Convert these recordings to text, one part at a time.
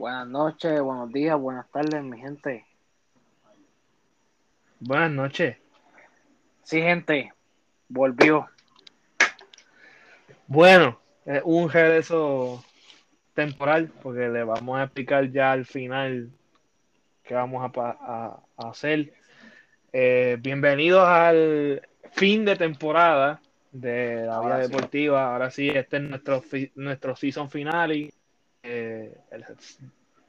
Buenas noches, buenos días, buenas tardes, mi gente. Buenas noches. Sí, gente, volvió. Bueno, es un regreso temporal porque le vamos a explicar ya al final qué vamos a, a- a hacer. Eh, bienvenidos al fin de temporada de la vida sí. deportiva. Ahora sí, este es nuestro, nuestro season finale. Eh,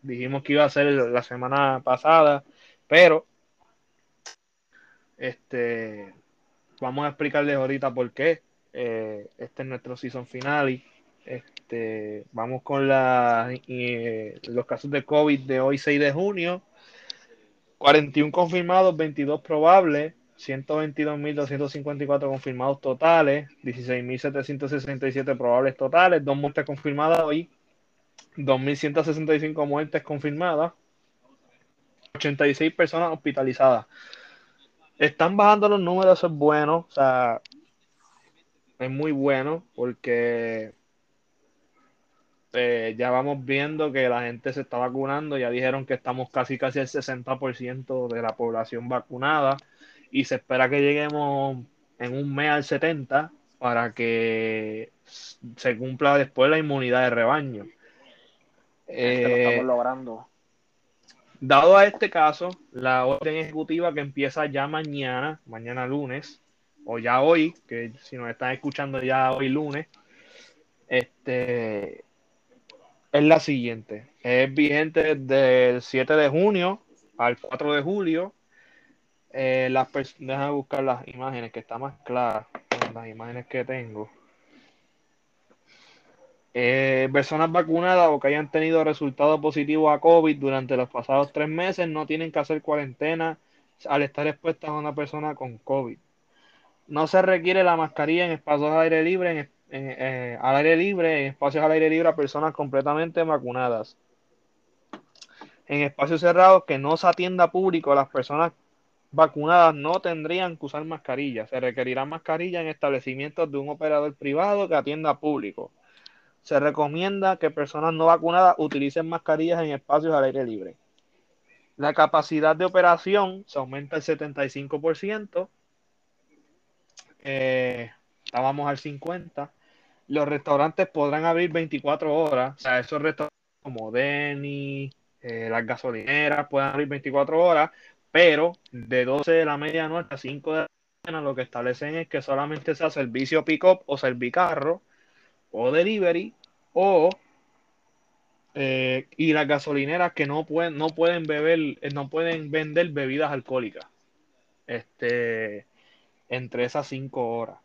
dijimos que iba a ser la semana pasada, pero este, vamos a explicarles ahorita por qué. Eh, este es nuestro season finale. Este, vamos con la, eh, los casos de COVID de hoy, 6 de junio. 41 confirmados, 22 probables, 122.254 confirmados totales, 16.767 probables totales, dos muertes confirmadas hoy, 2.165 muertes confirmadas, 86 personas hospitalizadas. Están bajando los números, eso es bueno, o sea, es muy bueno porque eh, ya vamos viendo que la gente se está vacunando, ya dijeron que estamos casi casi al 60% de la población vacunada y se espera que lleguemos en un mes al 70% para que se cumpla después la inmunidad de rebaño. Lo Eh, estamos logrando. Dado a este caso, la orden ejecutiva que empieza ya mañana, mañana lunes, o ya hoy, que si nos están escuchando ya hoy lunes, este, es la siguiente. Es vigente desde el 7 de junio al 4 de julio. Eh, las pers- Déjame buscar las imágenes que está más clara. Las imágenes que tengo. Eh, personas vacunadas o que hayan tenido resultado positivo a COVID durante los pasados tres meses no tienen que hacer cuarentena al estar expuestas a una persona con COVID. No se requiere la mascarilla en espacios al aire libre, en, eh, al aire libre, en espacios al aire libre a personas completamente vacunadas. En espacios cerrados que no se atienda público, las personas vacunadas no tendrían que usar mascarilla. Se requerirá mascarilla en establecimientos de un operador privado que atienda público se recomienda que personas no vacunadas utilicen mascarillas en espacios al aire libre. La capacidad de operación se aumenta al 75%. Eh, estábamos al 50%. Los restaurantes podrán abrir 24 horas. O sea, esos restaurantes como Denny, eh, las gasolineras pueden abrir 24 horas, pero de 12 de la medianoche a 5 de la mañana lo que establecen es que solamente sea servicio pick-up o servicarro o delivery o eh, y las gasolineras que no pueden no pueden beber eh, no pueden vender bebidas alcohólicas. Este entre esas cinco horas.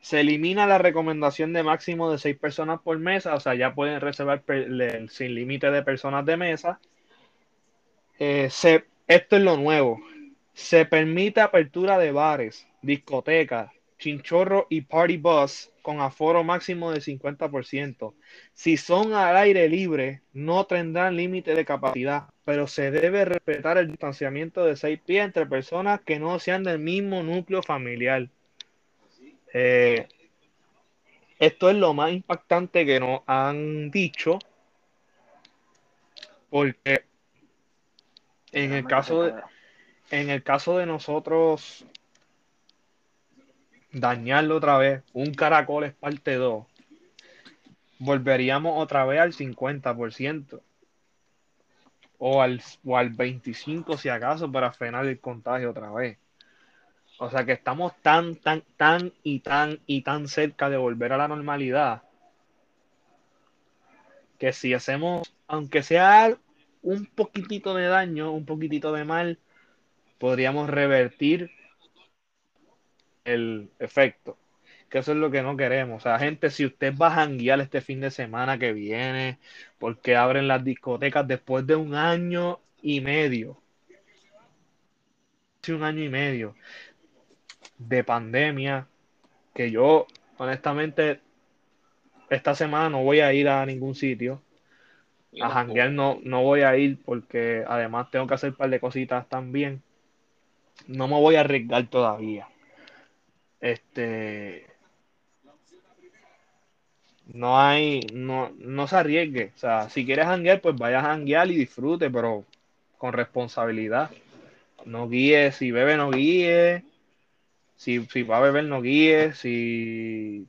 Se elimina la recomendación de máximo de seis personas por mesa o sea ya pueden reservar sin límite de personas de mesa. Eh, se, esto es lo nuevo. Se permite apertura de bares discotecas chinchorro y party bus con aforo máximo del 50%. Si son al aire libre, no tendrán límite de capacidad, pero se debe respetar el distanciamiento de 6 pies entre personas que no sean del mismo núcleo familiar. Eh, esto es lo más impactante que nos han dicho, porque en el caso de, en el caso de nosotros dañarlo otra vez, un caracol es parte 2, volveríamos otra vez al 50% o al, o al 25% si acaso para frenar el contagio otra vez. O sea que estamos tan, tan, tan y tan y tan cerca de volver a la normalidad que si hacemos, aunque sea un poquitito de daño, un poquitito de mal, podríamos revertir el efecto. Que eso es lo que no queremos. O sea, gente, si usted va a janguear este fin de semana que viene, porque abren las discotecas después de un año y medio. Un año y medio de pandemia, que yo, honestamente, esta semana no voy a ir a ningún sitio. A janguear no, no voy a ir porque además tengo que hacer un par de cositas también. No me voy a arriesgar todavía. Este. no hay, no, no se arriesgue. O sea, si quieres janguear, pues vayas a janguear y disfrute, pero con responsabilidad. No guíe, si bebe, no guíe. Si, si va a beber, no guíe. Si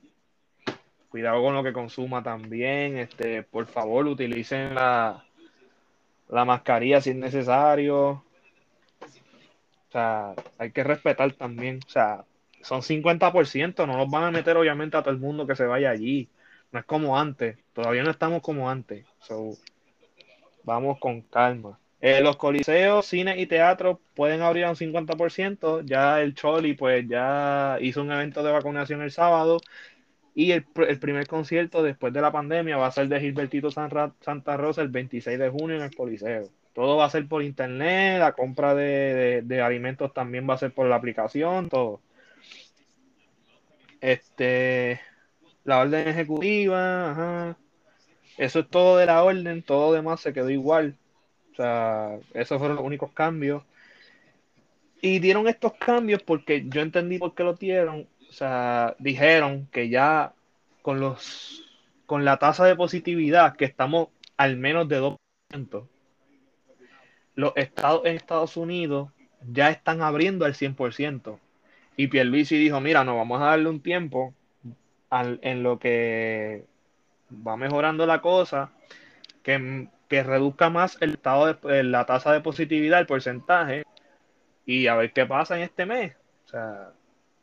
cuidado con lo que consuma también. Este, por favor, utilicen la, la mascarilla si es necesario. O sea, hay que respetar también. O sea, son 50%, no nos van a meter obviamente a todo el mundo que se vaya allí. No es como antes, todavía no estamos como antes. So, vamos con calma. Eh, los coliseos, cines y teatros pueden abrir a un 50%. Ya el Choli pues ya hizo un evento de vacunación el sábado y el, el, primer concierto después de la pandemia va a ser de Gilbertito San Santa Rosa el 26 de junio en el Coliseo. Todo va a ser por internet, la compra de, de alimentos también va a ser por la aplicación, todo. Este, la orden ejecutiva, ajá. Eso es todo de la orden, todo demás se quedó igual. O sea, esos fueron los únicos cambios. Y dieron estos cambios porque yo entendí por qué lo dieron. O sea, dijeron que ya con los con la tasa de positividad, que estamos al menos de 2%, los estados en Estados Unidos ya están abriendo al 100%. Y Pierluisi dijo, mira, no, vamos a darle un tiempo al, en lo que va mejorando la cosa, que, que reduzca más el estado de, la tasa de positividad, el porcentaje, y a ver qué pasa en este mes. O sea,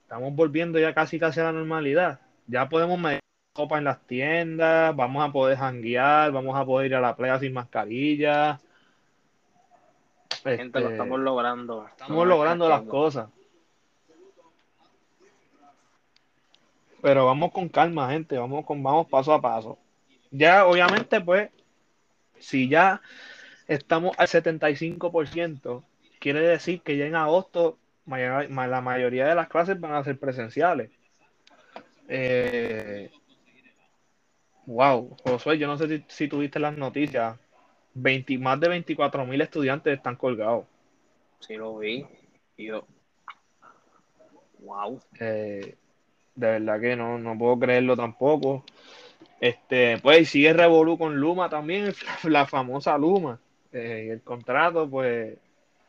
estamos volviendo ya casi casi a la normalidad. Ya podemos medir copa en las tiendas, vamos a poder janguear, vamos a poder ir a la playa sin mascarilla. Gente, este, lo estamos logrando. Estamos logrando las cosas. Pero vamos con calma, gente, vamos con vamos paso a paso. Ya obviamente pues si ya estamos al 75%, quiere decir que ya en agosto la mayoría de las clases van a ser presenciales. Eh, wow, Josué, yo no sé si, si tuviste las noticias. 20, más de 24 mil estudiantes están colgados. Sí, lo vi. yo. Wow. Eh, de verdad que no, no puedo creerlo tampoco. Este, pues sigue Revolu con Luma también, la famosa Luma. Eh, el contrato, pues,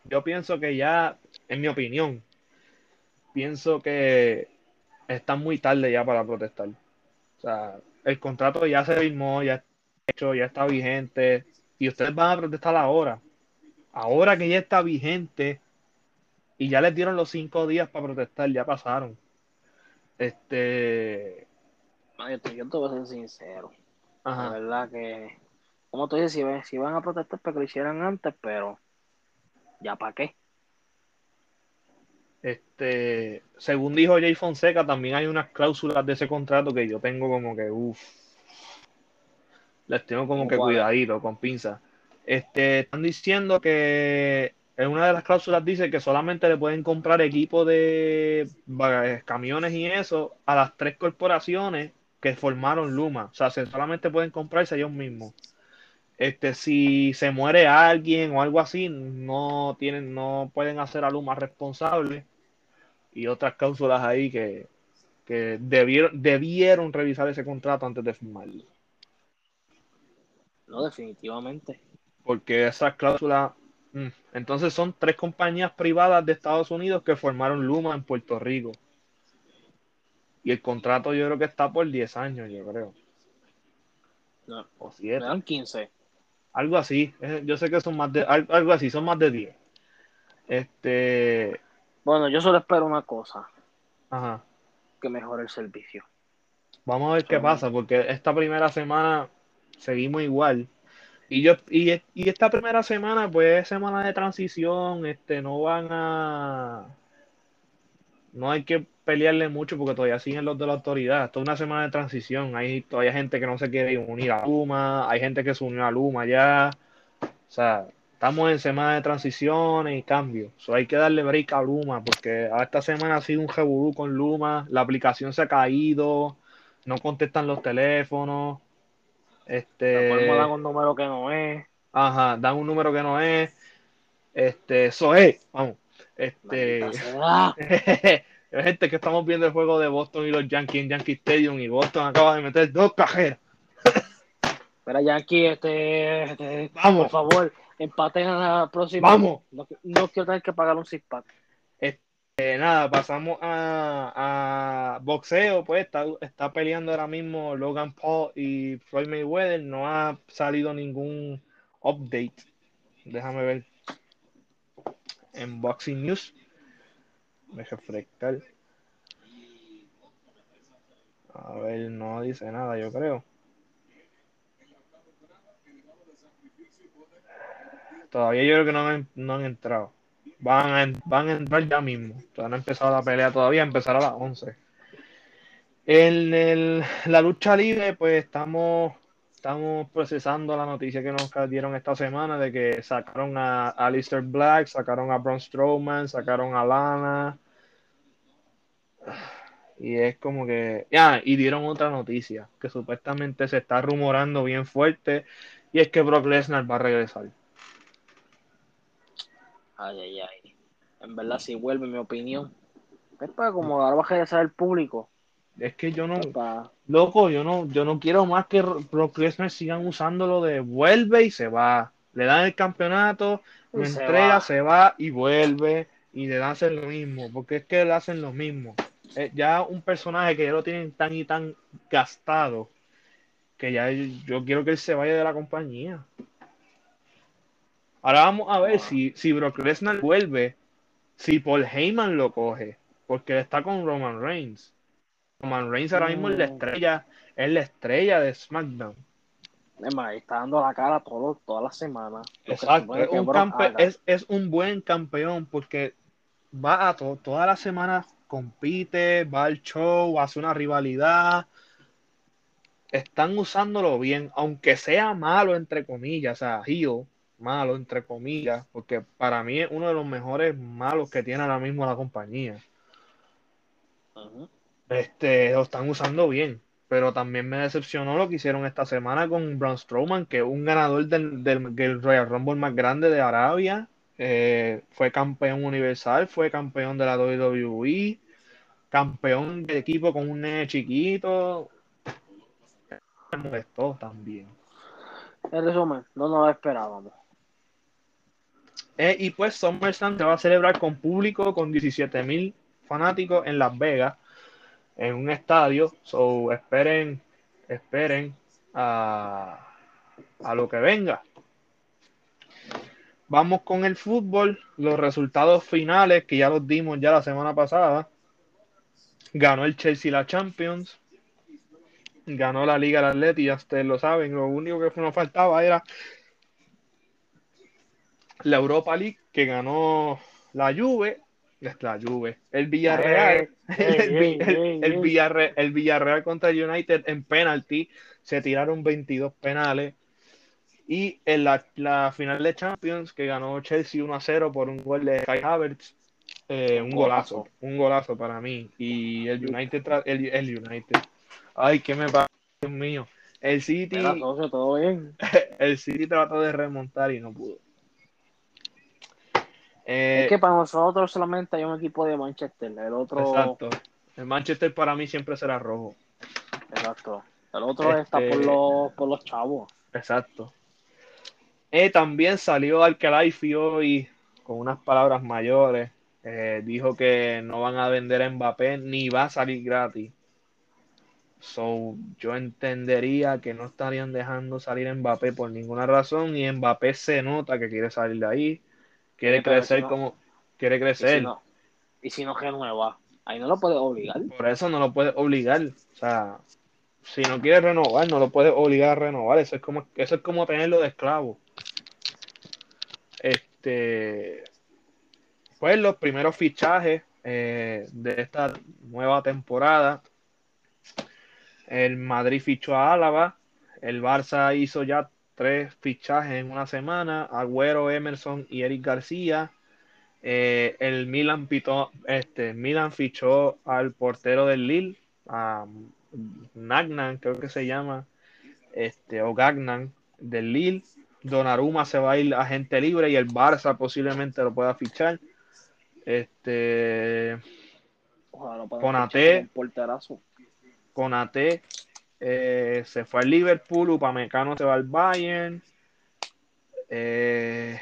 yo pienso que ya, en mi opinión, pienso que está muy tarde ya para protestar. O sea, el contrato ya se firmó, ya está hecho, ya está vigente. Y ustedes van a protestar ahora. Ahora que ya está vigente y ya les dieron los cinco días para protestar, ya pasaron. Este. yo, te, yo te voy a ser sincero. La verdad que, como tú dices, si, si van a protestar para que lo hicieran antes, pero ya para qué. Este, según dijo Jay Fonseca, también hay unas cláusulas de ese contrato que yo tengo como que, uff, les tengo como que cuidadito, con pinza. Este, están diciendo que en una de las cláusulas dice que solamente le pueden comprar equipo de camiones y eso a las tres corporaciones que formaron Luma. O sea, solamente pueden comprarse ellos mismos. Este, si se muere alguien o algo así, no tienen, no pueden hacer a Luma responsable. Y otras cláusulas ahí que, que debieron, debieron revisar ese contrato antes de firmarlo. No, definitivamente. Porque esas cláusulas. Entonces son tres compañías privadas de Estados Unidos que formaron Luma en Puerto Rico. Y el contrato yo creo que está por 10 años, yo creo. No, o 7. dan 15. Algo así. Eh, yo sé que son más de algo así, son más de 10. Este Bueno, yo solo espero una cosa. Ajá. Que mejore el servicio. Vamos a ver qué pasa porque esta primera semana seguimos igual y yo y, y, esta primera semana, pues es semana de transición, este, no van a no hay que pelearle mucho porque todavía siguen los de la autoridad. Esto es una semana de transición. Hay todavía gente que no se quiere unir a Luma, hay gente que se unió a Luma ya. O sea, estamos en semana de transición y cambio. So, hay que darle break a Luma porque esta semana ha sido un revolú con Luma. La aplicación se ha caído, no contestan los teléfonos. Este. dan un número que no es. Ajá, dan un número que no es. Este, eso es, vamos. Este. gente que estamos viendo el juego de Boston y los Yankees en Yankee Stadium y Boston acaba de meter dos cajeras. Pero Yankee, este, este, Vamos. por favor, empaten a la próxima. Vamos. No, quiero tener que pagar un six Este, nada, pasamos a, boxeo, pues está, peleando ahora mismo Logan Paul y Floyd Mayweather, no ha salido ningún update, déjame ver, en Boxing News, me refrescar, a ver, no dice nada, yo creo. Todavía yo creo que no han entrado. Van a, van a entrar ya mismo. Todavía no han empezado la pelea todavía, empezará a las 11. En el, la lucha libre, pues estamos, estamos procesando la noticia que nos dieron esta semana de que sacaron a Alistair Black, sacaron a Braun Strowman, sacaron a Lana. Y es como que. Ya, y dieron otra noticia que supuestamente se está rumorando bien fuerte. Y es que Brock Lesnar va a regresar. Ay, ay, ay. En verdad, si vuelve, mi opinión. Es para como dar baja de el público. Es que yo no, loco, yo no, yo no quiero más que Brock Lesnar sigan usándolo de vuelve y se va. Le dan el campeonato, lo entrega, se va y vuelve y le hacen lo mismo, porque es que le hacen lo mismo. Eh, ya un personaje que ya lo tienen tan y tan gastado que ya yo quiero que él se vaya de la compañía. Ahora vamos a ver si, si Brock Lesnar vuelve, si Paul Heyman lo coge, porque está con Roman Reigns. Roman Reigns ahora mismo es la mm. estrella, es la estrella de SmackDown. está dando la cara todo, toda la semana. Exacto, es un, buen campeón porque va a toda la semana, compite, va al show, hace una rivalidad. Están usándolo bien, aunque sea malo, entre comillas, o sea, heel, malo, entre comillas, porque para mí es uno de los mejores malos que tiene ahora mismo la compañía. Este, lo están usando bien, pero también me decepcionó lo que hicieron esta semana con Braun Strowman, que es un ganador del, del, Royal Rumble más grande de Arabia, eh, fue campeón universal, fue campeón de la WWE, campeón de equipo con un nene chiquito. Me molestó también. En resumen, no nos esperábamos. Eh, y pues SummerSlam se va a celebrar con público, con 17 mil fanáticos en Las Vegas, en un estadio. So esperen, esperen a, a lo que venga. Vamos con el fútbol, los resultados finales que ya los dimos ya la semana pasada. Ganó el Chelsea la Champions, ganó la Liga del Atleti, ya ustedes lo saben. Lo único que nos faltaba era la Europa League que ganó la Juve, la Juve, el Villarreal, el, Villarreal, el Villarreal contra el United en penalty, se tiraron 22 penales. Y en la, final de Champions, que ganó Chelsea 1 a 0 por un gol de Kai Havertz, eh, un golazo, un golazo para mí. Y el United, el, el United, ay, ¿qué me pasa, Dios mío? El City, todo bien. el City trató de remontar y no pudo. Eh, es que para nosotros solamente hay un equipo de Manchester, el otro. Exacto. El Manchester para mí siempre será rojo. Exacto. El otro está por este, los, por los chavos. Exacto. Eh, también salió Alcalaifi hoy con unas palabras mayores. Eh, dijo que no van a vender a Mbappé ni va a salir gratis. So, yo entendería que no estarían dejando salir a Mbappé por ninguna razón y Mbappé se nota que quiere salir de ahí Quiere crecer como. Quiere crecer. Y si, no, renueva, ahí no lo puede obligar. Por eso no lo puede obligar. O sea, si no quiere renovar, no lo puede obligar a renovar. Eso es como, eso es como tenerlo de esclavo. Este. Pues los primeros fichajes eh, de esta nueva temporada. El Madrid fichó a Álava. El Barça hizo ya tres fichajes en una semana, Agüero, Emerson y Eric García. Eh, el Milan, este, Milan fichó al portero del Lille, a Nagnan, creo que se llama, este, o Gagnan del Lille. Donnarumma se va a ir a gente libre y el Barça posiblemente lo pueda fichar. Este, Conate, Conate eh, se fue al Liverpool, Upamecano se va al Bayern. Eh,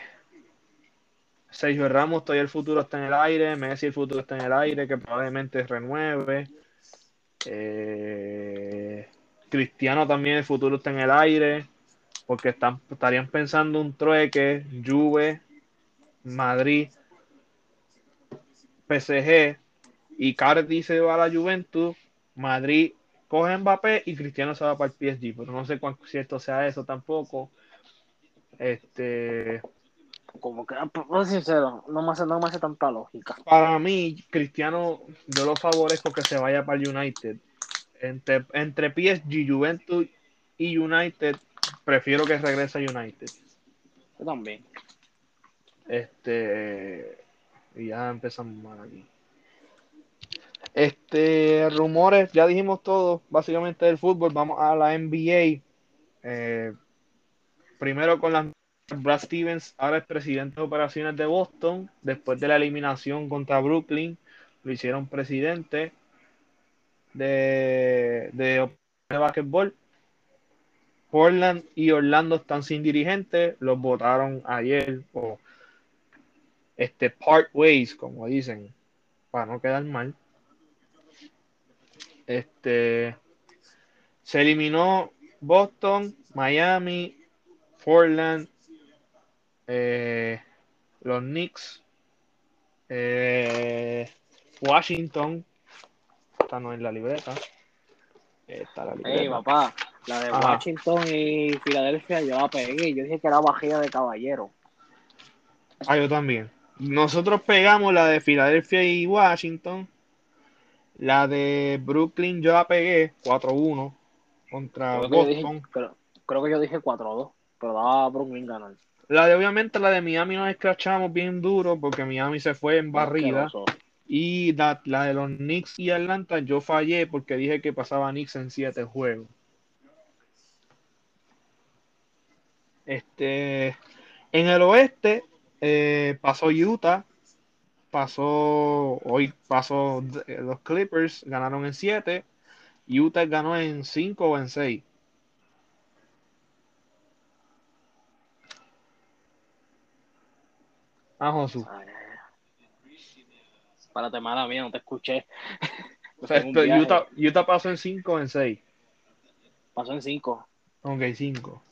Sergio Ramos, todavía el futuro está en el aire. Messi, el futuro está en el aire, que probablemente renueve. Eh, Cristiano también, el futuro está en el aire, porque están, estarían pensando un trueque, Juve, Madrid, PSG, y Cardi se va a la Juventus, Madrid coge Mbappé y Cristiano se va para el PSG, pero no sé cuán cierto sea eso tampoco. Este. Como que, no sincero, no me, hace, no me hace tanta lógica. Para mí, Cristiano, yo lo favorezco que se vaya para el United. Entre, entre PSG, Juventus y United, prefiero que regrese a United. Yo también. Este. Y ya empezamos mal aquí. Este, rumores, ya dijimos todo, básicamente del fútbol. Vamos a la NBA. Eh, primero con las Brad Stevens, ahora es presidente de operaciones de Boston. Después de la eliminación contra Brooklyn, lo hicieron presidente de, de, de básquetbol. Portland y Orlando están sin dirigente, los votaron ayer o este part ways, como dicen, para no quedar mal. Este se eliminó Boston, Miami, Portland, eh, los Knicks, eh, Washington, esta no es la libreta. Esta la libreta. Ey, papá, la de Washington y Filadelfia yo la pegué. Yo dije que era bajilla de caballero. Ah, yo también. Nosotros pegamos la de Filadelfia y Washington la de Brooklyn yo la pegué 4-1 contra creo Boston. Dije, creo, que yo dije 4-2, pero daba a Brooklyn ganar. La de obviamente la de Miami nos escrachamos bien duro porque Miami se fue en barrida. Y la, la, de los Knicks y Atlanta yo fallé porque dije que pasaba Knicks en 7 juegos. Este, en el oeste eh, pasó Utah pasó, hoy pasó los Clippers, ganaron en 7, Utah ganó en 5 o en 6. Ah, Josu. Párate, mala mía, no te escuché. Utah, Utah, pasó en 5 o en 6. Pasó en 5. Ok, 5.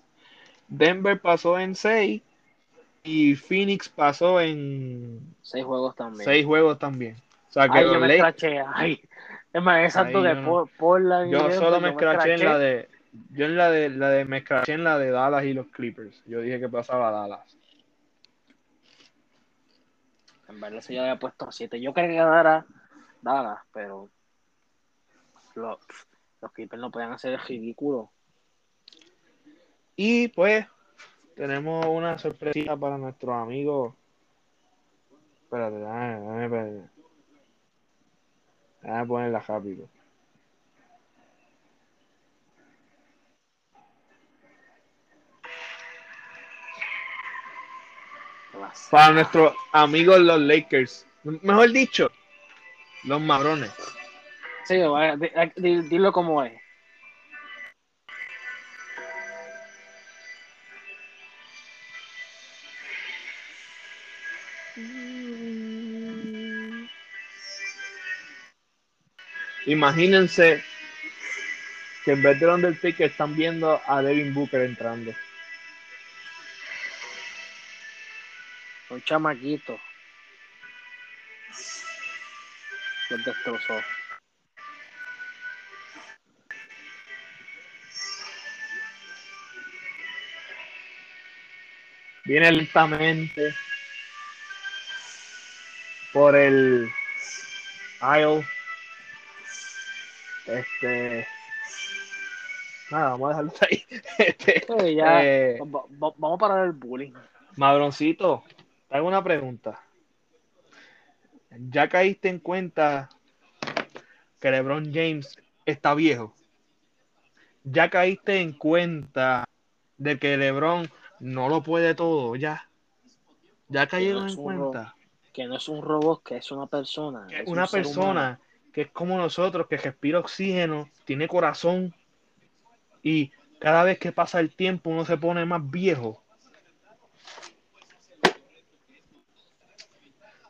Denver pasó en 6 y Phoenix pasó en seis juegos también. Seis juegos también. O sea que Ay, yo me escraché. Ay, es más, exacto de no. Portland. Yo solo me escraché en la de. Yo en la de, la de me escraché en la de Dallas y los Clippers. Yo dije que pasaba Dallas. En verdad se yo había puesto 7. Yo creía que ganara Dallas, pero los, los Clippers no podían hacer el ridículo. Y pues tenemos una sorpresa para nuestros amigos. Espérate, déjame, déjame, espérate. Déjame ponerla rápido. Para nuestros amigos los Lakers. Mejor dicho, los marrones. Sí, dilo como es. Imagínense que en vez de Undertaker están viendo a Devin Booker entrando. Un chamaquito. Los destrozó. Viene lentamente por el aisle este. Nada, vamos a dejarlo ahí. Este, ya, eh, vamos a parar el bullying. Madroncito, te hago una pregunta. ¿Ya caíste en cuenta que LeBron James está viejo? ¿Ya caíste en cuenta de que LeBron no lo puede todo ya? ¿Ya cayeron en cuenta? que no es un robot, que es una persona. una persona que es como nosotros, que respira oxígeno, tiene corazón y cada vez que pasa el tiempo uno se pone más viejo.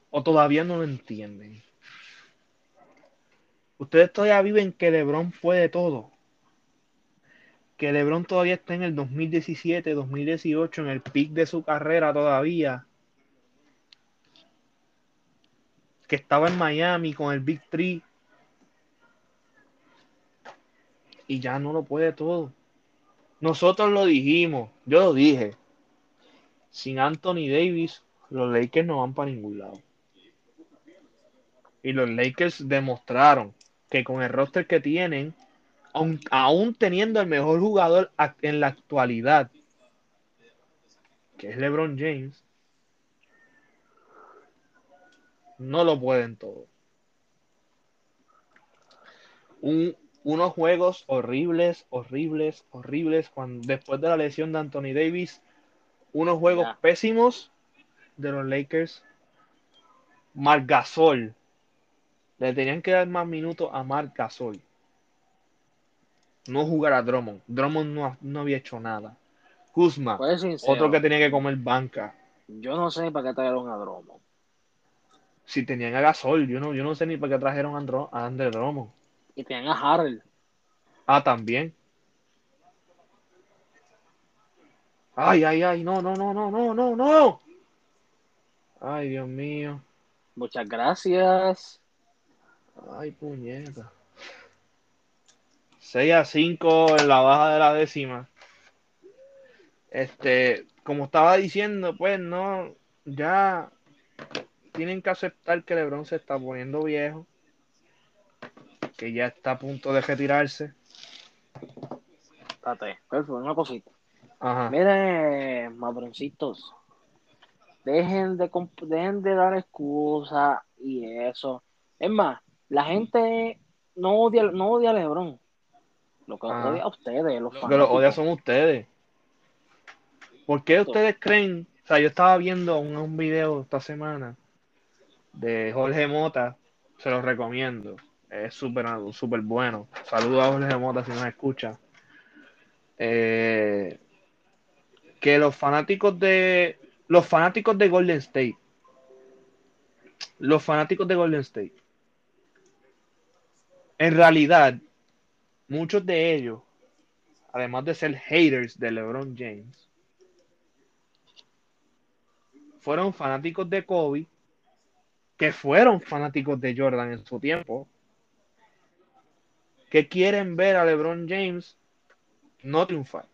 O todavía no lo entienden. Ustedes todavía viven que LeBron puede todo. Que LeBron todavía está en el 2017, 2018, en el pic de su carrera todavía. Que estaba en Miami con el Big Three. Y ya no lo puede todo. Nosotros lo dijimos, yo lo dije. Sin Anthony Davis, los Lakers no van para ningún lado. Y los Lakers demostraron que con el roster que tienen, aún, teniendo el mejor jugador en la actualidad, que es LeBron James, no lo pueden todo. Unos juegos horribles, horribles, horribles. Cuando, después de la lesión de Anthony Davis, unos juegos pésimos de los Lakers. Marc Gasol le tenían que dar más minutos a Marc Gasol. No jugar a Drummond. Drummond no, había hecho nada. Kuzma, otro que tenía que comer banca. Yo no sé para qué trajeron a Drummond. Si tenían a Gasol, yo no, yo no sé ni para qué trajeron a, Andro, a Andre Drummond. Y tenían a Harrell. Ah, también. Ay, ay, ay, no, no, no, no, no, no, no. Ay, Dios mío. Muchas gracias. Ay, puñeta. 6 a 5 en la baja de la décima. Este, como estaba diciendo, pues no, ya tienen que aceptar que LeBron se está poniendo viejo, que ya está a punto de retirarse. Espérate, una cosita. Ajá. Miren, madroncitos, dejen de, dejen de dar excusas y eso. Es más, la gente no odia, no odia a LeBron. Lo que odia a ustedes, los Lo que lo odia son ustedes. ¿Por qué ustedes creen? O sea, yo estaba viendo un, un video esta semana de Jorge Mota, se los recomiendo. Es súper super bueno. Saludos a Jorge Mota si nos escucha. Eh, que los fanáticos de los fanáticos de Golden State los fanáticos de Golden State en realidad, muchos de ellos, además de ser haters de LeBron James, fueron fanáticos de Kobe, que fueron fanáticos de Jordan en su tiempo, que quieren ver a LeBron James no triunfar.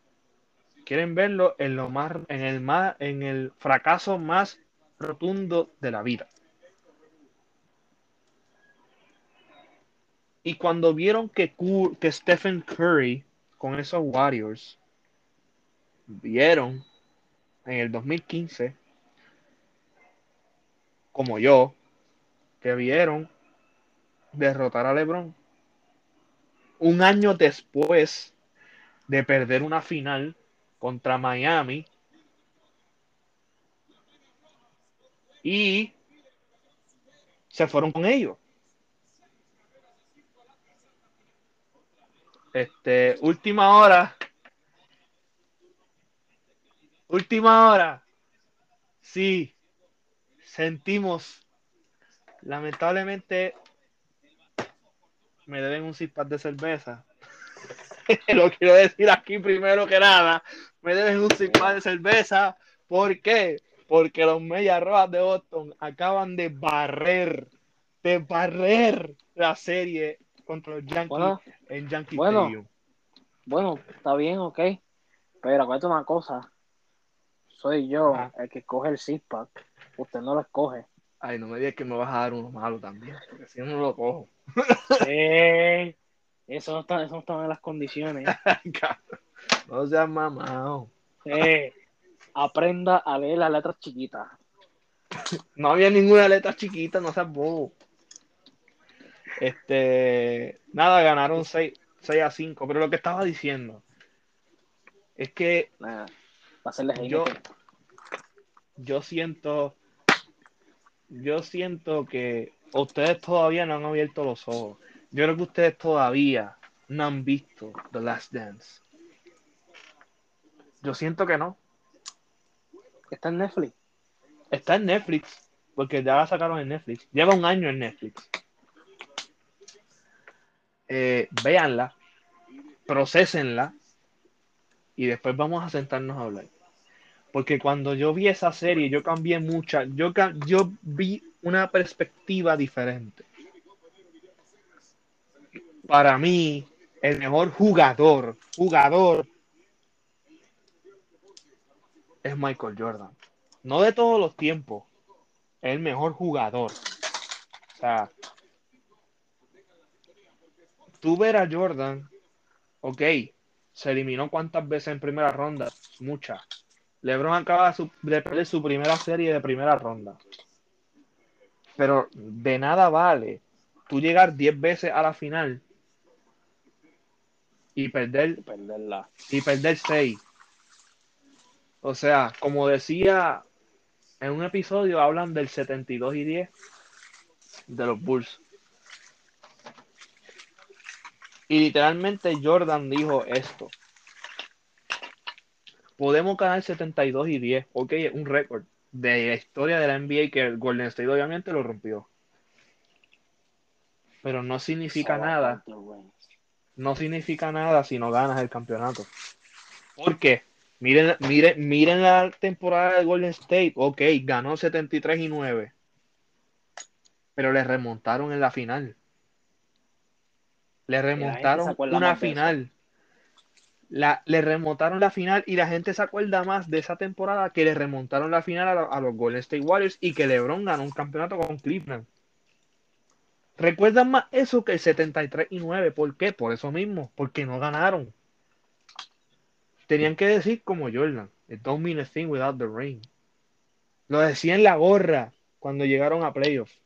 Quieren verlo en lo más, en el más, en el fracaso más rotundo de la vida. Y cuando vieron que, que Stephen Curry con esos Warriors vieron en el 2015, como yo, que vieron derrotar a LeBron un año después de perder una final contra Miami y se fueron con ellos. Este, última hora. Última hora. Sí, sentimos. Lamentablemente me deben un cipar de cerveza. Lo quiero decir aquí primero que nada. Me deben un cipar de cerveza. ¿Por qué? Porque los Medias Rojas de Boston acaban de barrer, de barrer la serie contra los Yankees en Yankee bueno, Bueno, está bien, ok. Pero acuérdate una cosa. Soy yo el que coge el six Usted no lo escoge. Ay, no me digas que me vas a dar uno malo también, porque si no, lo cojo. Sí. Eso no está, eso no está en las condiciones. no seas mamado. Aprenda a leer las letras chiquitas. No había ninguna letra chiquita, no seas bobo. Este, nada, ganaron 6, a 5, pero lo que estaba diciendo es que yo, yo siento yo siento que ustedes todavía no han abierto los ojos. Yo creo que ustedes todavía no han visto The Last Dance. Yo siento que no. Está en Netflix. Está en Netflix, porque ya la sacaron en Netflix. Lleva un año en Netflix. Eh, véanla, procesenla y después vamos a sentarnos a hablar. Porque cuando yo vi esa serie, yo cambié mucha, yo, yo vi una perspectiva diferente. Para mí, el mejor jugador, jugador, es Michael Jordan. No de todos los tiempos, el mejor jugador. O sea, tú ver a Jordan, ok, se eliminó cuántas veces en primera ronda, muchas. LeBron acaba de perder su primera serie de primera ronda. Pero de nada vale tú llegar 10 veces a la final y perder perderla y perder 6. O sea, como decía en un episodio hablan del 72 y 10 de los Bulls. Y literalmente Jordan dijo esto. Podemos ganar 72 y 10. Ok, es un récord de la historia de la NBA que el Golden State obviamente lo rompió. Pero no significa nada. No significa nada si no ganas el campeonato. Porque miren, miren, miren la temporada de Golden State. Ok, ganó 73 y 9. Pero le remontaron en la final. Le remontaron una final. La, le remontaron la final y la gente se acuerda más de esa temporada que le remontaron la final a, los Golden State Warriors y que LeBron ganó un campeonato con Cleveland. Recuerdan más eso que el 73 y 9. ¿Por qué? Por eso mismo, porque no ganaron. Tenían que decir como Jordan, it don't mean thing without the rain. Lo decía en la gorra cuando llegaron a playoffs.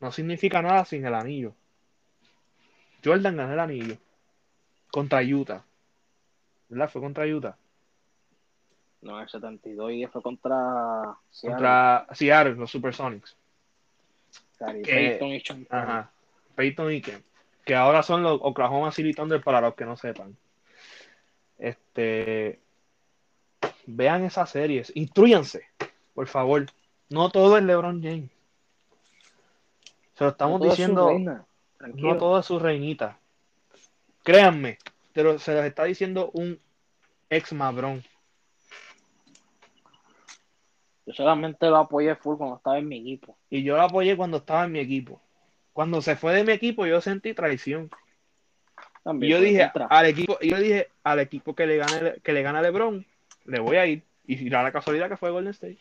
No significa nada sin el anillo. Jordan ganó el anillo contra Utah. ¿Verdad? Fue contra Utah. No, el 72 y fue contra Seattle. Contra Seattle, los Supersonics. Peyton y Ajá. Peyton y Ken. Que ahora son los Oklahoma City Thunder para los que no sepan. Este. Vean esas series. Instruyanse, por favor. No todo es LeBron James. Se lo estamos diciendo. No todo es su reinita. Créanme, pero se les está diciendo un ex mabrón. Yo solamente lo apoyé full cuando estaba en mi equipo. Y yo lo apoyé cuando estaba en mi equipo. Cuando se fue de mi equipo, yo sentí traición. También yo dije al equipo, yo dije al equipo que le gane que le gana LeBron, le voy a ir. Y la casualidad que fue Golden State.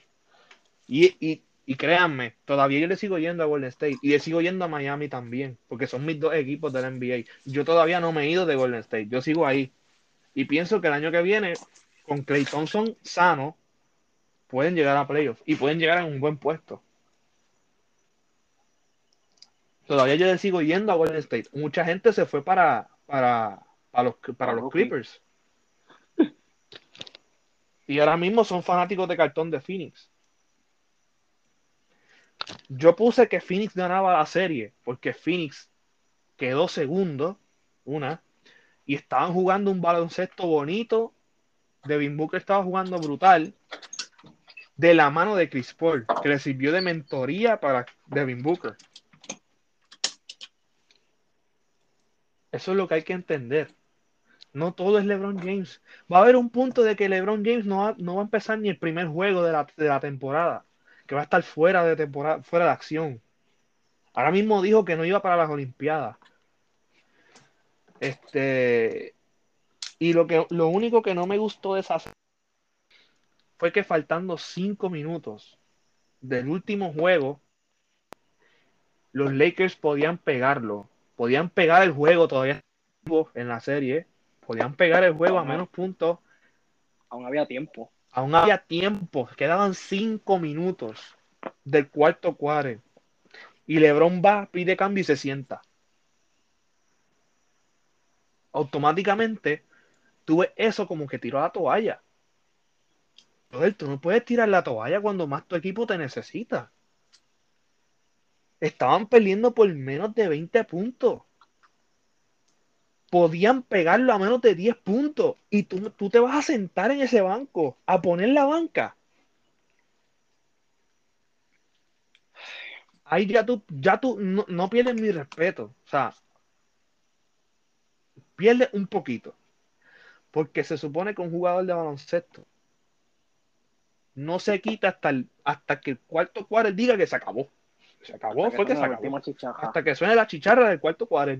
Y, y y créanme, todavía yo le sigo yendo a Golden State y le sigo yendo a Miami también, porque son mis dos equipos de la NBA. Yo todavía no me he ido de Golden State, yo sigo ahí. Y pienso que el año que viene, con Clay Thompson sano, pueden llegar a playoffs y pueden llegar en un buen puesto. Todavía yo le sigo yendo a Golden State. Mucha gente se fue para, para, los, para los Clippers. Y ahora mismo son fanáticos de cartón de Phoenix. Yo puse que Phoenix ganaba la serie porque Phoenix quedó segundo, una, y estaban jugando un baloncesto bonito. Devin Booker estaba jugando brutal de la mano de Chris Paul, que le sirvió de mentoría para Devin Booker. Eso es lo que hay que entender. No todo es LeBron James. Va a haber un punto de que LeBron James no va, no va a empezar ni el primer juego de la, de la temporada que va a estar fuera de temporada, fuera de acción. Ahora mismo dijo que no iba para las Olimpiadas. Este y lo que lo único que no me gustó de esa fue que faltando cinco minutos del último juego, los Lakers podían pegarlo, podían pegar el juego todavía en la serie, podían pegar el juego a menos puntos. Aún había tiempo. Aún había tiempo, quedaban cinco minutos del cuarto cuadro. Y Lebron va, pide cambio y se sienta. Automáticamente, tuve eso como que tiró la toalla. Joder, tú no puedes tirar la toalla cuando más tu equipo te necesita. estaban perdiendo por menos de 20 puntos. Podían pegarlo a menos de 10 puntos. Y tú, tú te vas a sentar en ese banco, a poner la banca. Ahí ya tú, ya tú no, no pierdes mi respeto. O sea, pierdes un poquito. Porque se supone que un jugador de baloncesto no se quita hasta, el, hasta que el cuarto cuadro diga que se acabó. Se acabó, Hasta fue que se acabó. Hasta que suene la chicharra del cuarto cuadro.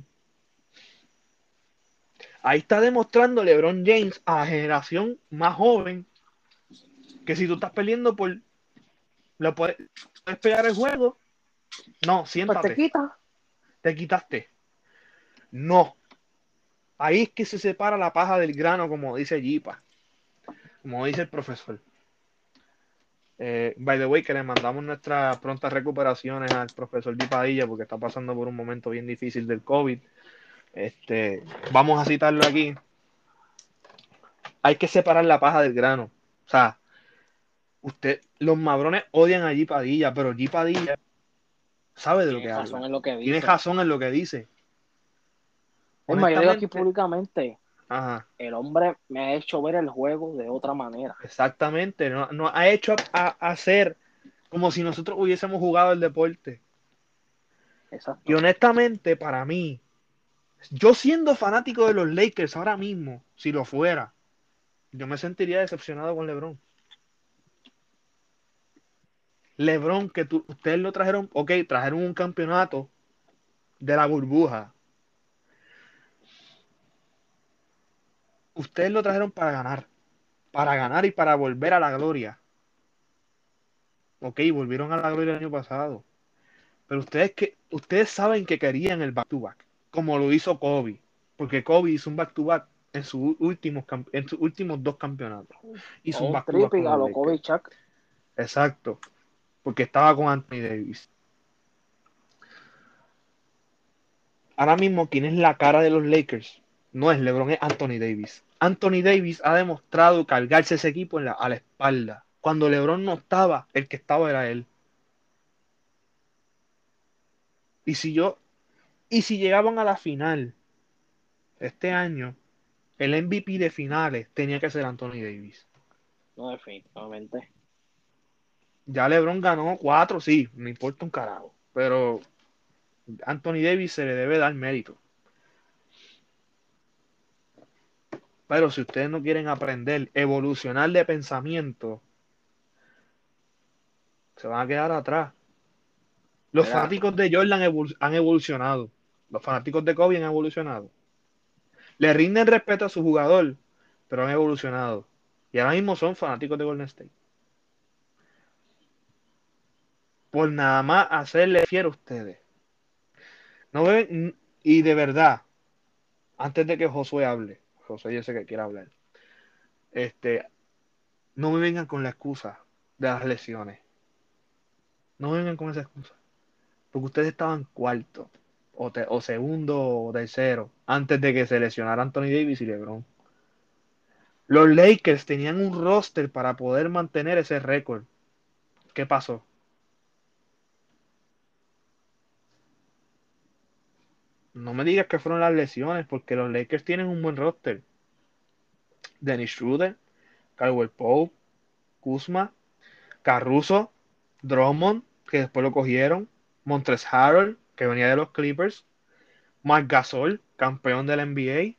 Ahí está demostrando LeBron James a la generación más joven que si tú estás perdiendo por. Lo puedes, puedes pegar el juego. No, Pues siéntate te quita. te quitaste. No. Ahí es que se separa la paja del grano, como dice Jipa. Como dice el profesor. Eh, by the way, que le mandamos nuestras prontas recuperaciones al profesor Jipadilla porque está pasando por un momento bien difícil del COVID. Este, vamos a citarlo aquí. Hay que separar la paja del grano. O sea, usted, los mabrones odian a Jipadilla, pero Jipadilla sabe de lo que razón habla. en lo que Tiene razón en lo que dice. Es más, yo digo aquí Honestamente- públicamente, Ajá, el hombre me ha hecho ver el juego de otra manera. exactamente. No, no ha hecho hacer como si nosotros hubiésemos jugado el deporte. Exacto. Y honestamente, para mí, yo siendo fanático de los Lakers ahora mismo, si lo fuera, yo me sentiría decepcionado con LeBron. LeBron, que tú, ustedes lo trajeron, ok, trajeron un campeonato de la burbuja. Ustedes lo trajeron para ganar, para ganar y para volver a la gloria. Ok, volvieron a la gloria el año pasado. Pero ustedes que ustedes saben que querían el back to back, como lo hizo Kobe, porque Kobe hizo un back to back en sus últimos en sus últimos dos campeonatos. Hizo un un back to back tripping con a los lo Kobe Lakers. y Chuck. Exacto, porque estaba con Anthony Davis. Ahora mismo, ¿quién es la cara de los Lakers? No es LeBron, es Anthony Davis. Anthony Davis ha demostrado cargarse ese equipo en la- a la espalda. Cuando LeBron no estaba, el que estaba era él. Y si yo, y si llegaban a la final este año, el MVP de finales tenía que ser Anthony Davis. No, definitivamente. Ya LeBron ganó cuatro, sí, me importa un carajo. Pero Anthony Davis se le debe dar mérito. Pero si ustedes no quieren aprender, evolucionar de pensamiento, se van a quedar atrás. Los fanáticos de Jordan han evolucionado. Los fanáticos de Kobe han evolucionado. Le rinden respeto a su jugador, pero han evolucionado. Y ahora mismo son fanáticos de Golden State. Por nada más hacerle fiero a ustedes. No ven, y de verdad, antes de que Josué hable, Josué yo sé que quiere hablar, este, no me vengan con la excusa de las lesiones. No me vengan con esa excusa. Porque ustedes estaban cuarto, o, segundo, o tercero, antes de que se lesionara Anthony Davis y LeBron. Los Lakers tenían un roster para poder mantener ese récord. ¿Qué pasó? No me digas que fueron las lesiones, porque los Lakers tienen un buen roster. Dennis Schroeder, Caldwell Pope, Kuzma, Caruso, Drummond, que después lo cogieron, Montres Harrell, que venía de los Clippers, Marc Gasol, campeón de la NBA,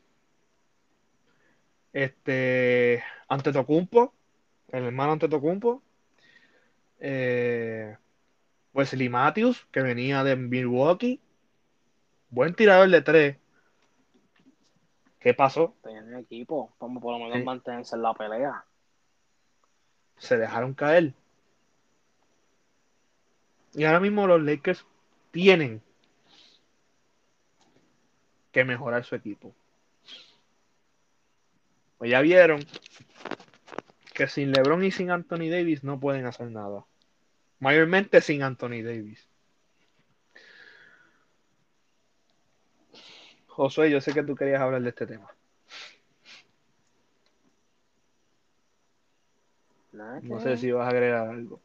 este, Antetokounmpo, el hermano Antetokounmpo, eh, Wesley Matthews, que venía de Milwaukee, buen tirador de tres. ¿Qué pasó? Tenían equipo, como por lo menos Sí. mantenerse en la pelea. Se dejaron caer. Y ahora mismo los Lakers tienen que mejorar su equipo. Pues ya vieron que sin LeBron y sin Anthony Davis no pueden hacer nada. Mayormente sin Anthony Davis. Josué, yo sé que tú querías hablar de este tema. Nada No sé si vas a agregar algo.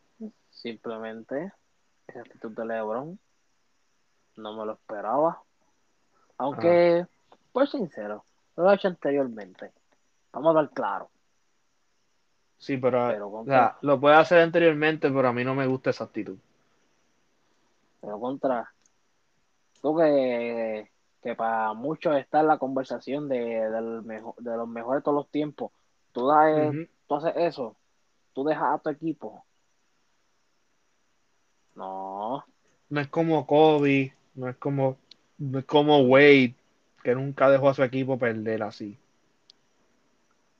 Simplemente esa actitud de LeBron No me lo esperaba. Aunque, por sincero, lo he hecho anteriormente. Vamos a dar claro. Sí, pero, lo puede hacer anteriormente, pero a mí no me gusta esa actitud. Pero contra, tú que, que para muchos está en la conversación de, del mejor, de los mejores de todos los tiempos, tú, das, tú haces eso, tú dejas a tu equipo. No. No es como Kobe, no es como, no es como Wade, que nunca dejó a su equipo perder así.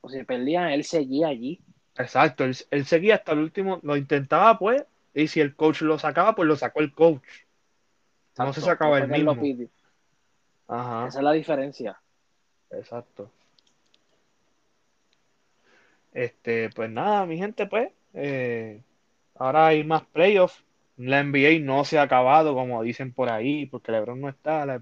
O si perdían, él seguía allí. Exacto, él, seguía hasta el último, lo intentaba pues, y si el coach lo sacaba, pues lo sacó el coach. no se sacaba el mismo. Ajá. Esa es la diferencia. Exacto. Este, pues nada, mi gente, pues, eh, ahora hay más playoffs. La NBA no se ha acabado, como dicen por ahí, porque LeBron no está. La,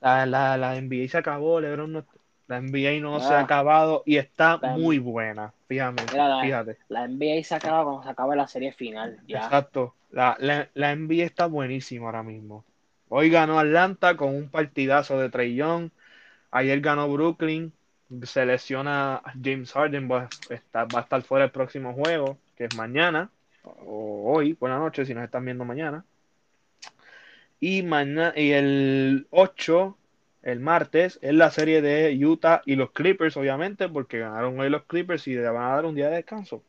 la, la, NBA se acabó, LeBron no está. La NBA no se ha ah. acabado y está muy buena. Fíjate, la, fíjate. La NBA se acaba cuando se acaba la serie final. Exacto. La, la, NBA está buenísima ahora mismo. Hoy ganó Atlanta con un partidazo de Trey Young. Ayer ganó Brooklyn. Se lesiona James Harden. Va, va a estar fuera el próximo juego, que es mañana. O hoy, buena noche, si nos están viendo mañana. Y, mañana, y el 8 el martes es la serie de Utah y los Clippers, obviamente, porque ganaron hoy los Clippers y le van a dar un día de descanso.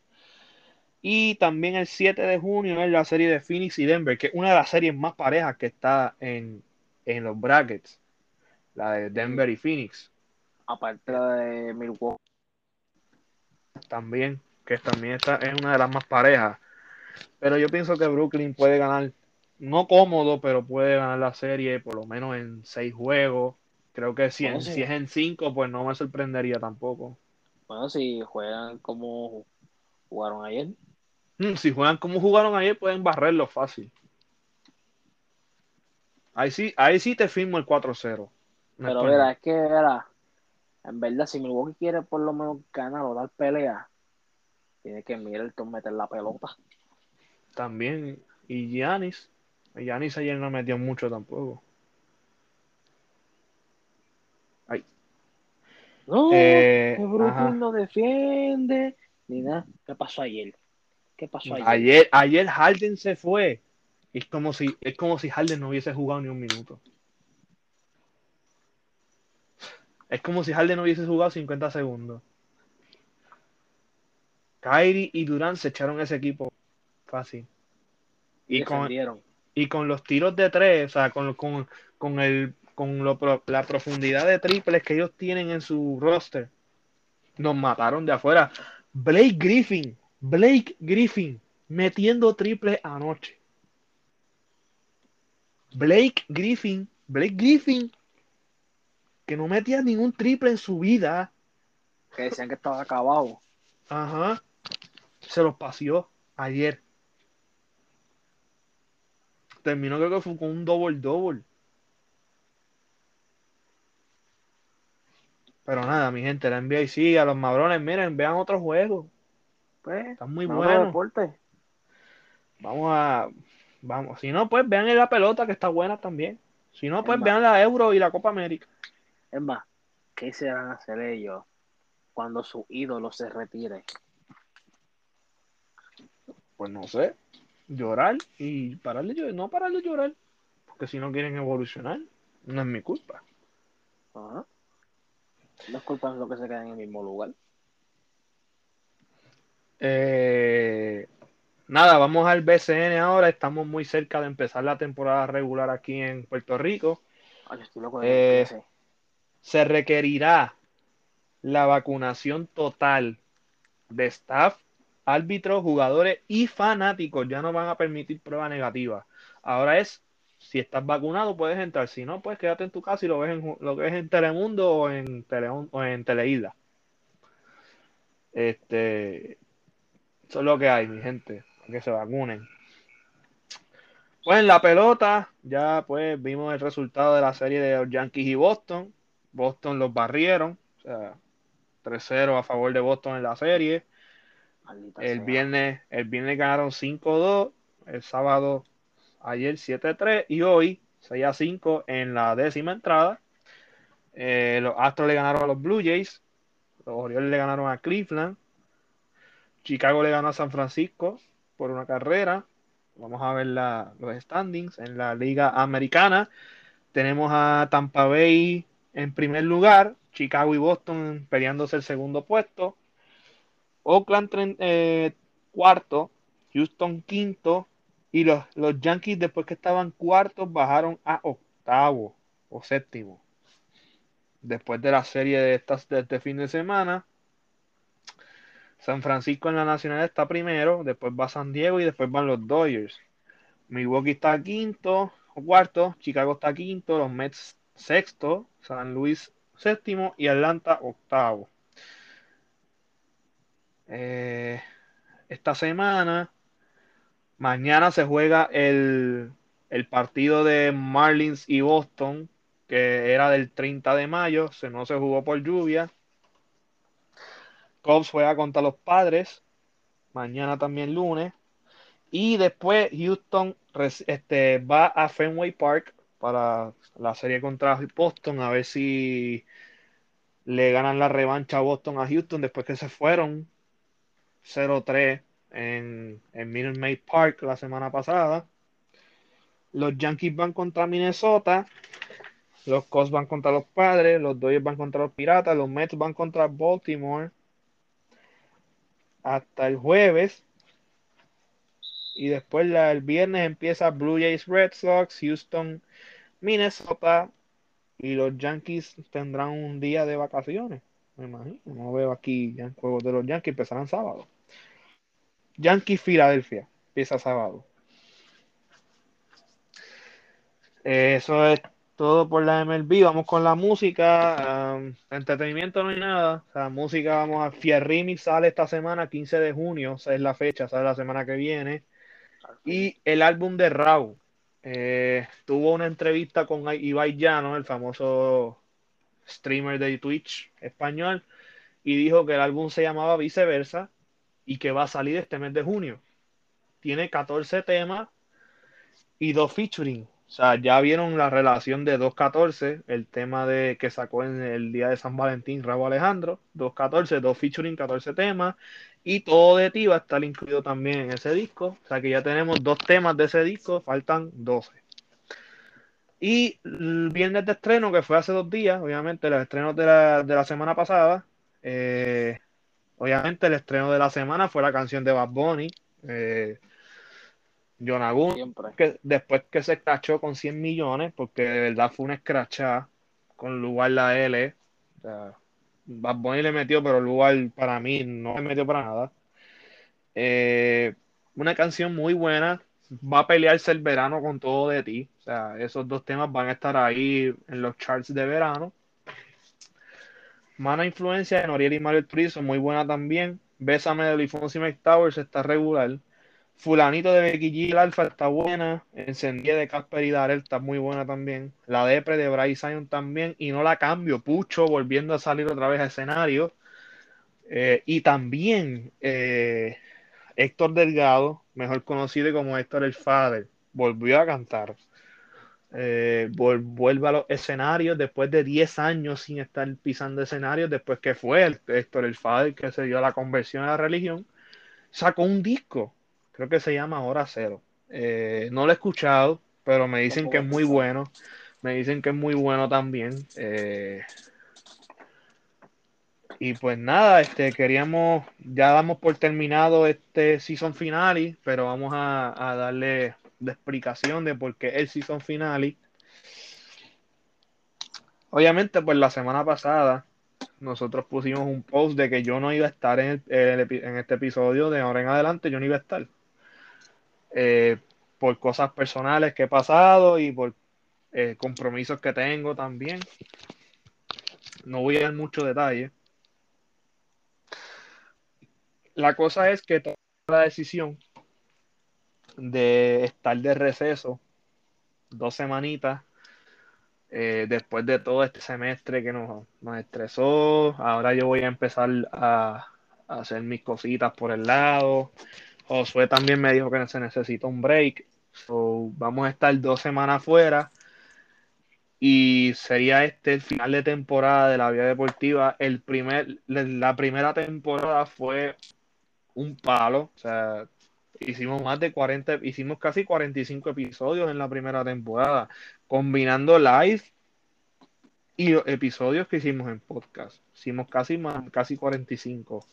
Y también el 7 de junio es la serie de Phoenix y Denver, que es una de las series más parejas que está en, los brackets, la de Denver y Phoenix. Aparte la de Milwaukee. También, que también está, es una de las más parejas. Pero yo pienso que Brooklyn puede ganar, no cómodo, pero puede ganar la serie por lo menos en seis juegos. Creo que si, es en 5, pues no me sorprendería tampoco. Bueno, si juegan como jugaron ayer. Mm, si juegan como jugaron ayer, pueden barrerlo fácil. Ahí sí, ahí sí te firmo el 4-0. Pero mira, es que era, en verdad, si Milwaukee quiere por lo menos ganar o dar pelea, tiene que Middleton meter la pelota. También, y Giannis. Giannis ayer no metió mucho tampoco. No, eh, Brooklyn no defiende, ni nada. ¿Qué pasó ayer? ¿Qué pasó ayer? Ayer, ayer Harden se fue. Es como si, es como si Harden no hubiese jugado ni un minuto. Es como si Harden no hubiese jugado 50 segundos. Kyrie y Durant se echaron ese equipo fácil. Y, con, y con los tiros de tres, o sea, con, con, con el con la profundidad de triples que ellos tienen en su roster, nos mataron de afuera. Blake Griffin, Blake Griffin, metiendo triples anoche. Blake Griffin, Blake Griffin, que no metía ningún triple en su vida. Que decían que estaba acabado. Ajá. Se los paseó ayer. Terminó creo que fue con un double. Pero nada, mi gente, la NBA sí, a los madrones, miren, vean otros juegos. Pues, están muy buenos. Vamos a, vamos, si no, pues vean la pelota que está buena también. Si no, pues vean la Euro y la Copa América. Es más, ¿qué se van a hacer ellos cuando su ídolo se retire? Pues no sé, llorar y pararle llorar, no pararle de llorar, porque si no quieren evolucionar, no es mi culpa. Ajá. No es culpa de lo que se queda en el mismo lugar. Eh, nada, vamos al BCN ahora. Estamos muy cerca de empezar la temporada regular aquí en Puerto Rico. Eh, se requerirá la vacunación total de staff, árbitros, jugadores y fanáticos. Ya no van a permitir prueba negativa. Ahora es si estás vacunado puedes entrar, si no, pues quédate en tu casa y lo ves en, lo ves en Telemundo o en, Tele, o en Teleisla. Este, eso es lo que hay, mi gente, que se vacunen. Pues en la pelota, ya pues vimos el resultado de la serie de los Yankees y Boston. Boston los barrieron, o sea, 3-0 a favor de Boston en la serie. El viernes, el viernes ganaron 5-2, el sábado ayer 7-3 y hoy 6 a 5 en la décima entrada. Eh, los Astros le ganaron a los Blue Jays. Los Orioles le ganaron a Cleveland. Chicago le ganó a San Francisco por una carrera. Vamos a ver los standings en la Liga Americana. Tenemos a Tampa Bay en primer lugar, Chicago y Boston peleándose el segundo puesto. Oakland eh, cuarto, Houston quinto y los, los Yankees después que estaban cuartos bajaron a octavo o séptimo. Después de la serie de, estas, de este fin de semana, San Francisco en la Nacional está primero, después va San Diego y después van los Dodgers. Milwaukee está quinto o cuarto, Chicago está quinto, los Mets sexto, San Luis séptimo y Atlanta octavo. Eh, esta semana, mañana se juega el, el, partido de Marlins y Boston, que era del 30 de mayo, se no se jugó por lluvia. Cubs juega contra los padres, mañana también lunes. Y después Houston este, va a Fenway Park para la serie contra Boston, a ver si le ganan la revancha a Boston a Houston después que se fueron 0-3 en, en Minute Park la semana pasada. Los Yankees van contra Minnesota. Los Cubs van contra los Padres. Los Dodgers van contra los Piratas. Los Mets van contra Baltimore. Hasta el jueves. Y después el viernes empieza Blue Jays Red Sox, Houston Minnesota y los Yankees tendrán un día de vacaciones, me imagino. No veo aquí juegos de los Yankees, empezarán sábado. Yankees Filadelfia, empieza sábado. Eso es todo por la MLB. Vamos con la música. entretenimiento no hay nada. Sea, música, vamos a Fierrimi sale esta semana, 15 de junio. Esa es la fecha, sale la semana que viene. Y el álbum de Raúl eh, tuvo una entrevista con Ibai Llano, el famoso streamer de Twitch español, y dijo que el álbum se llamaba Viceversa y que va a salir este mes de junio. Tiene 14 temas y dos featuring. O sea, ya vieron la relación de 2.14, el tema de que sacó en el día de San Valentín Raúl Alejandro, 2.14, dos featuring, 14 temas, y todo de ti va a estar incluido también en ese disco. O sea que ya tenemos dos temas de ese disco, faltan 12. Y el viernes de estreno, que fue hace dos días, obviamente, los estrenos de la, de la semana pasada. Eh, obviamente, el estreno de la semana fue la canción de Bad Bunny. Eh, John Agun, que después que se escrachó con 100 millones, porque de verdad fue una escrachada con lugar la L. O sea, Bad Bunny le metió, pero lugar para mí no le metió para nada. Eh, una canción muy buena. Va a pelearse el verano con todo de ti. O sea, esos dos temas van a estar ahí en los charts de verano. Mala influencia de Noriel y Mario Turizo, muy buena también. Bésame de Lifonsi Mike Towers está regular. Fulanito de Becky G, el Alfa está buena. Encendida de Casper y Darel está muy buena también. La Depre de Bryce Zion también. Y no la cambio. Pucho volviendo a salir otra vez a escenario. Eh, y también eh, Héctor Delgado, mejor conocido como Héctor el Father, volvió a cantar. Eh, vuelve a los escenarios después de 10 años sin estar pisando escenarios, después que fue el, Héctor el Father que se dio a la conversión a la religión, sacó un disco creo que se llama Hora Cero. Eh, no lo he escuchado, pero me dicen que es muy bueno. Me dicen que es muy bueno también. Eh, y pues nada, este queríamos, ya damos por terminado este season finale, pero vamos a, darle de explicación de por qué el season finale. Obviamente, pues la semana pasada nosotros pusimos un post de que yo no iba a estar en, en este episodio, de ahora en adelante yo no iba a estar. Eh, por cosas personales que he pasado y por eh, compromisos que tengo también. No voy a dar mucho detalle. La cosa es que tomé la decisión de estar de receso dos semanitas eh, después de todo este semestre que nos, nos, estresó. Ahora yo voy a empezar a, hacer mis cositas por el lado Josué también me dijo que se necesita un break. So, vamos a estar dos semanas fuera. y sería este el final de temporada de la vida deportiva. El primer, la primera temporada fue un palo, o sea, hicimos más de 40, hicimos casi 45 episodios en la primera temporada, combinando live y episodios que hicimos en podcast. Hicimos casi más, casi 45.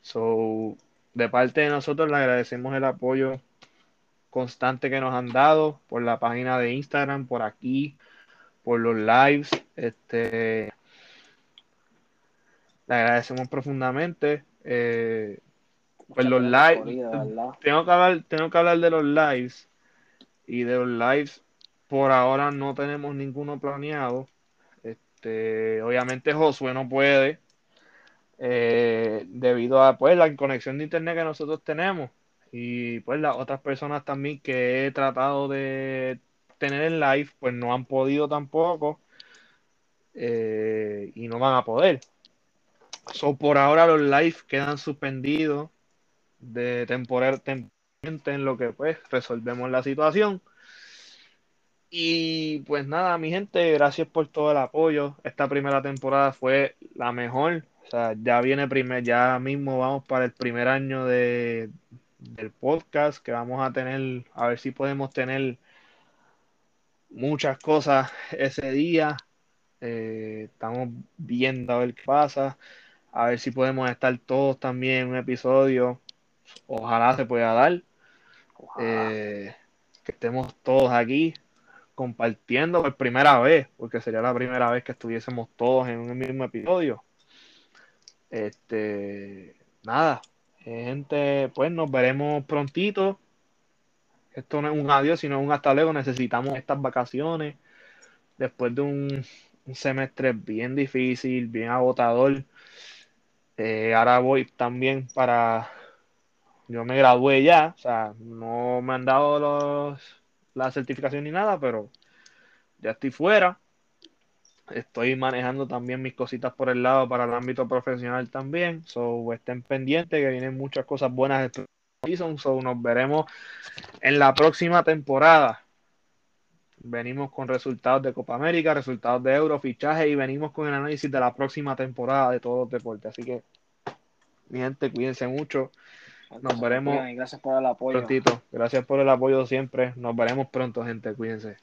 So, de parte de nosotros le agradecemos el apoyo constante que nos han dado por la página de Instagram, por aquí, por los lives. Este, le agradecemos profundamente. Eh, pues los lives, tengo que hablar, tengo que hablar de los lives y de los lives. Por ahora no tenemos ninguno planeado. Este, obviamente Josué no puede eh, debido a pues la conexión de internet que nosotros tenemos y pues las otras personas también que he tratado de tener en live pues no han podido tampoco eh, y no van a poder. So, por ahora los live quedan suspendidos de temporal en lo que pues resolvemos la situación. Y pues nada, mi gente, gracias por todo el apoyo. Esta primera temporada fue la mejor. O sea, ya viene primer, ya mismo vamos para el primer año de, del podcast que vamos a tener, a ver si podemos tener muchas cosas ese día. Eh, estamos viendo a ver qué pasa, a ver si podemos estar todos también en un episodio. Ojalá se pueda dar. Eh, que estemos todos aquí compartiendo por primera vez, porque sería la primera vez que estuviésemos todos en un mismo episodio. Este, nada, gente, pues nos veremos prontito. Esto no es un adiós, sino un hasta luego. Necesitamos estas vacaciones después de un, semestre bien difícil, bien agotador. Eh, ahora voy también para. Yo me gradué ya, o sea, no me han dado los, la certificación ni nada, pero ya estoy fuera. Estoy manejando también mis cositas por el lado para el ámbito profesional también. So estén pendientes que vienen muchas cosas buenas de season. So nos veremos en la próxima temporada. Venimos con resultados de Copa América, resultados de Euro, fichaje y venimos con el análisis de la próxima temporada de todos los deportes. Así que, mi gente, cuídense mucho. Nos veremos. Gracias por el apoyo. Gracias por el apoyo siempre. Nos veremos pronto, gente. Cuídense.